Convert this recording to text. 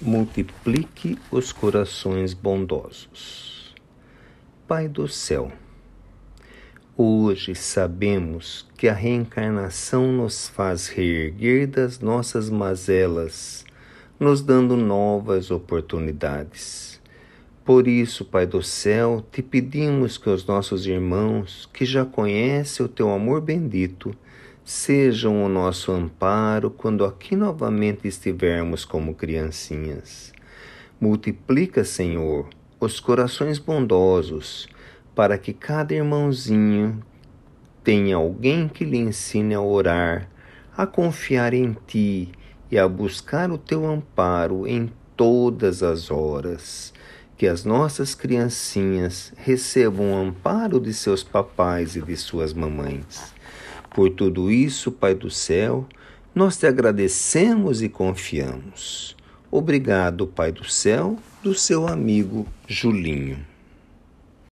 multiplique os corações bondosos. Pai do céu, hoje sabemos que a reencarnação nos faz reerguer das nossas mazelas, nos dando novas oportunidades. Por isso, Pai do céu, te pedimos que os nossos irmãos, que já conhecem o teu amor bendito, sejam o nosso amparo quando aqui novamente estivermos como criancinhas. Multiplica, Senhor, os corações bondosos, para que cada irmãozinho tenha alguém que lhe ensine a orar, a confiar em Ti e a buscar o Teu amparo em todas as horas. Que as nossas criancinhas recebam o amparo de seus papais e de suas mamães por tudo isso, Pai do céu, nós te agradecemos e confiamos. Obrigado, Pai do céu, do seu amigo Julinho.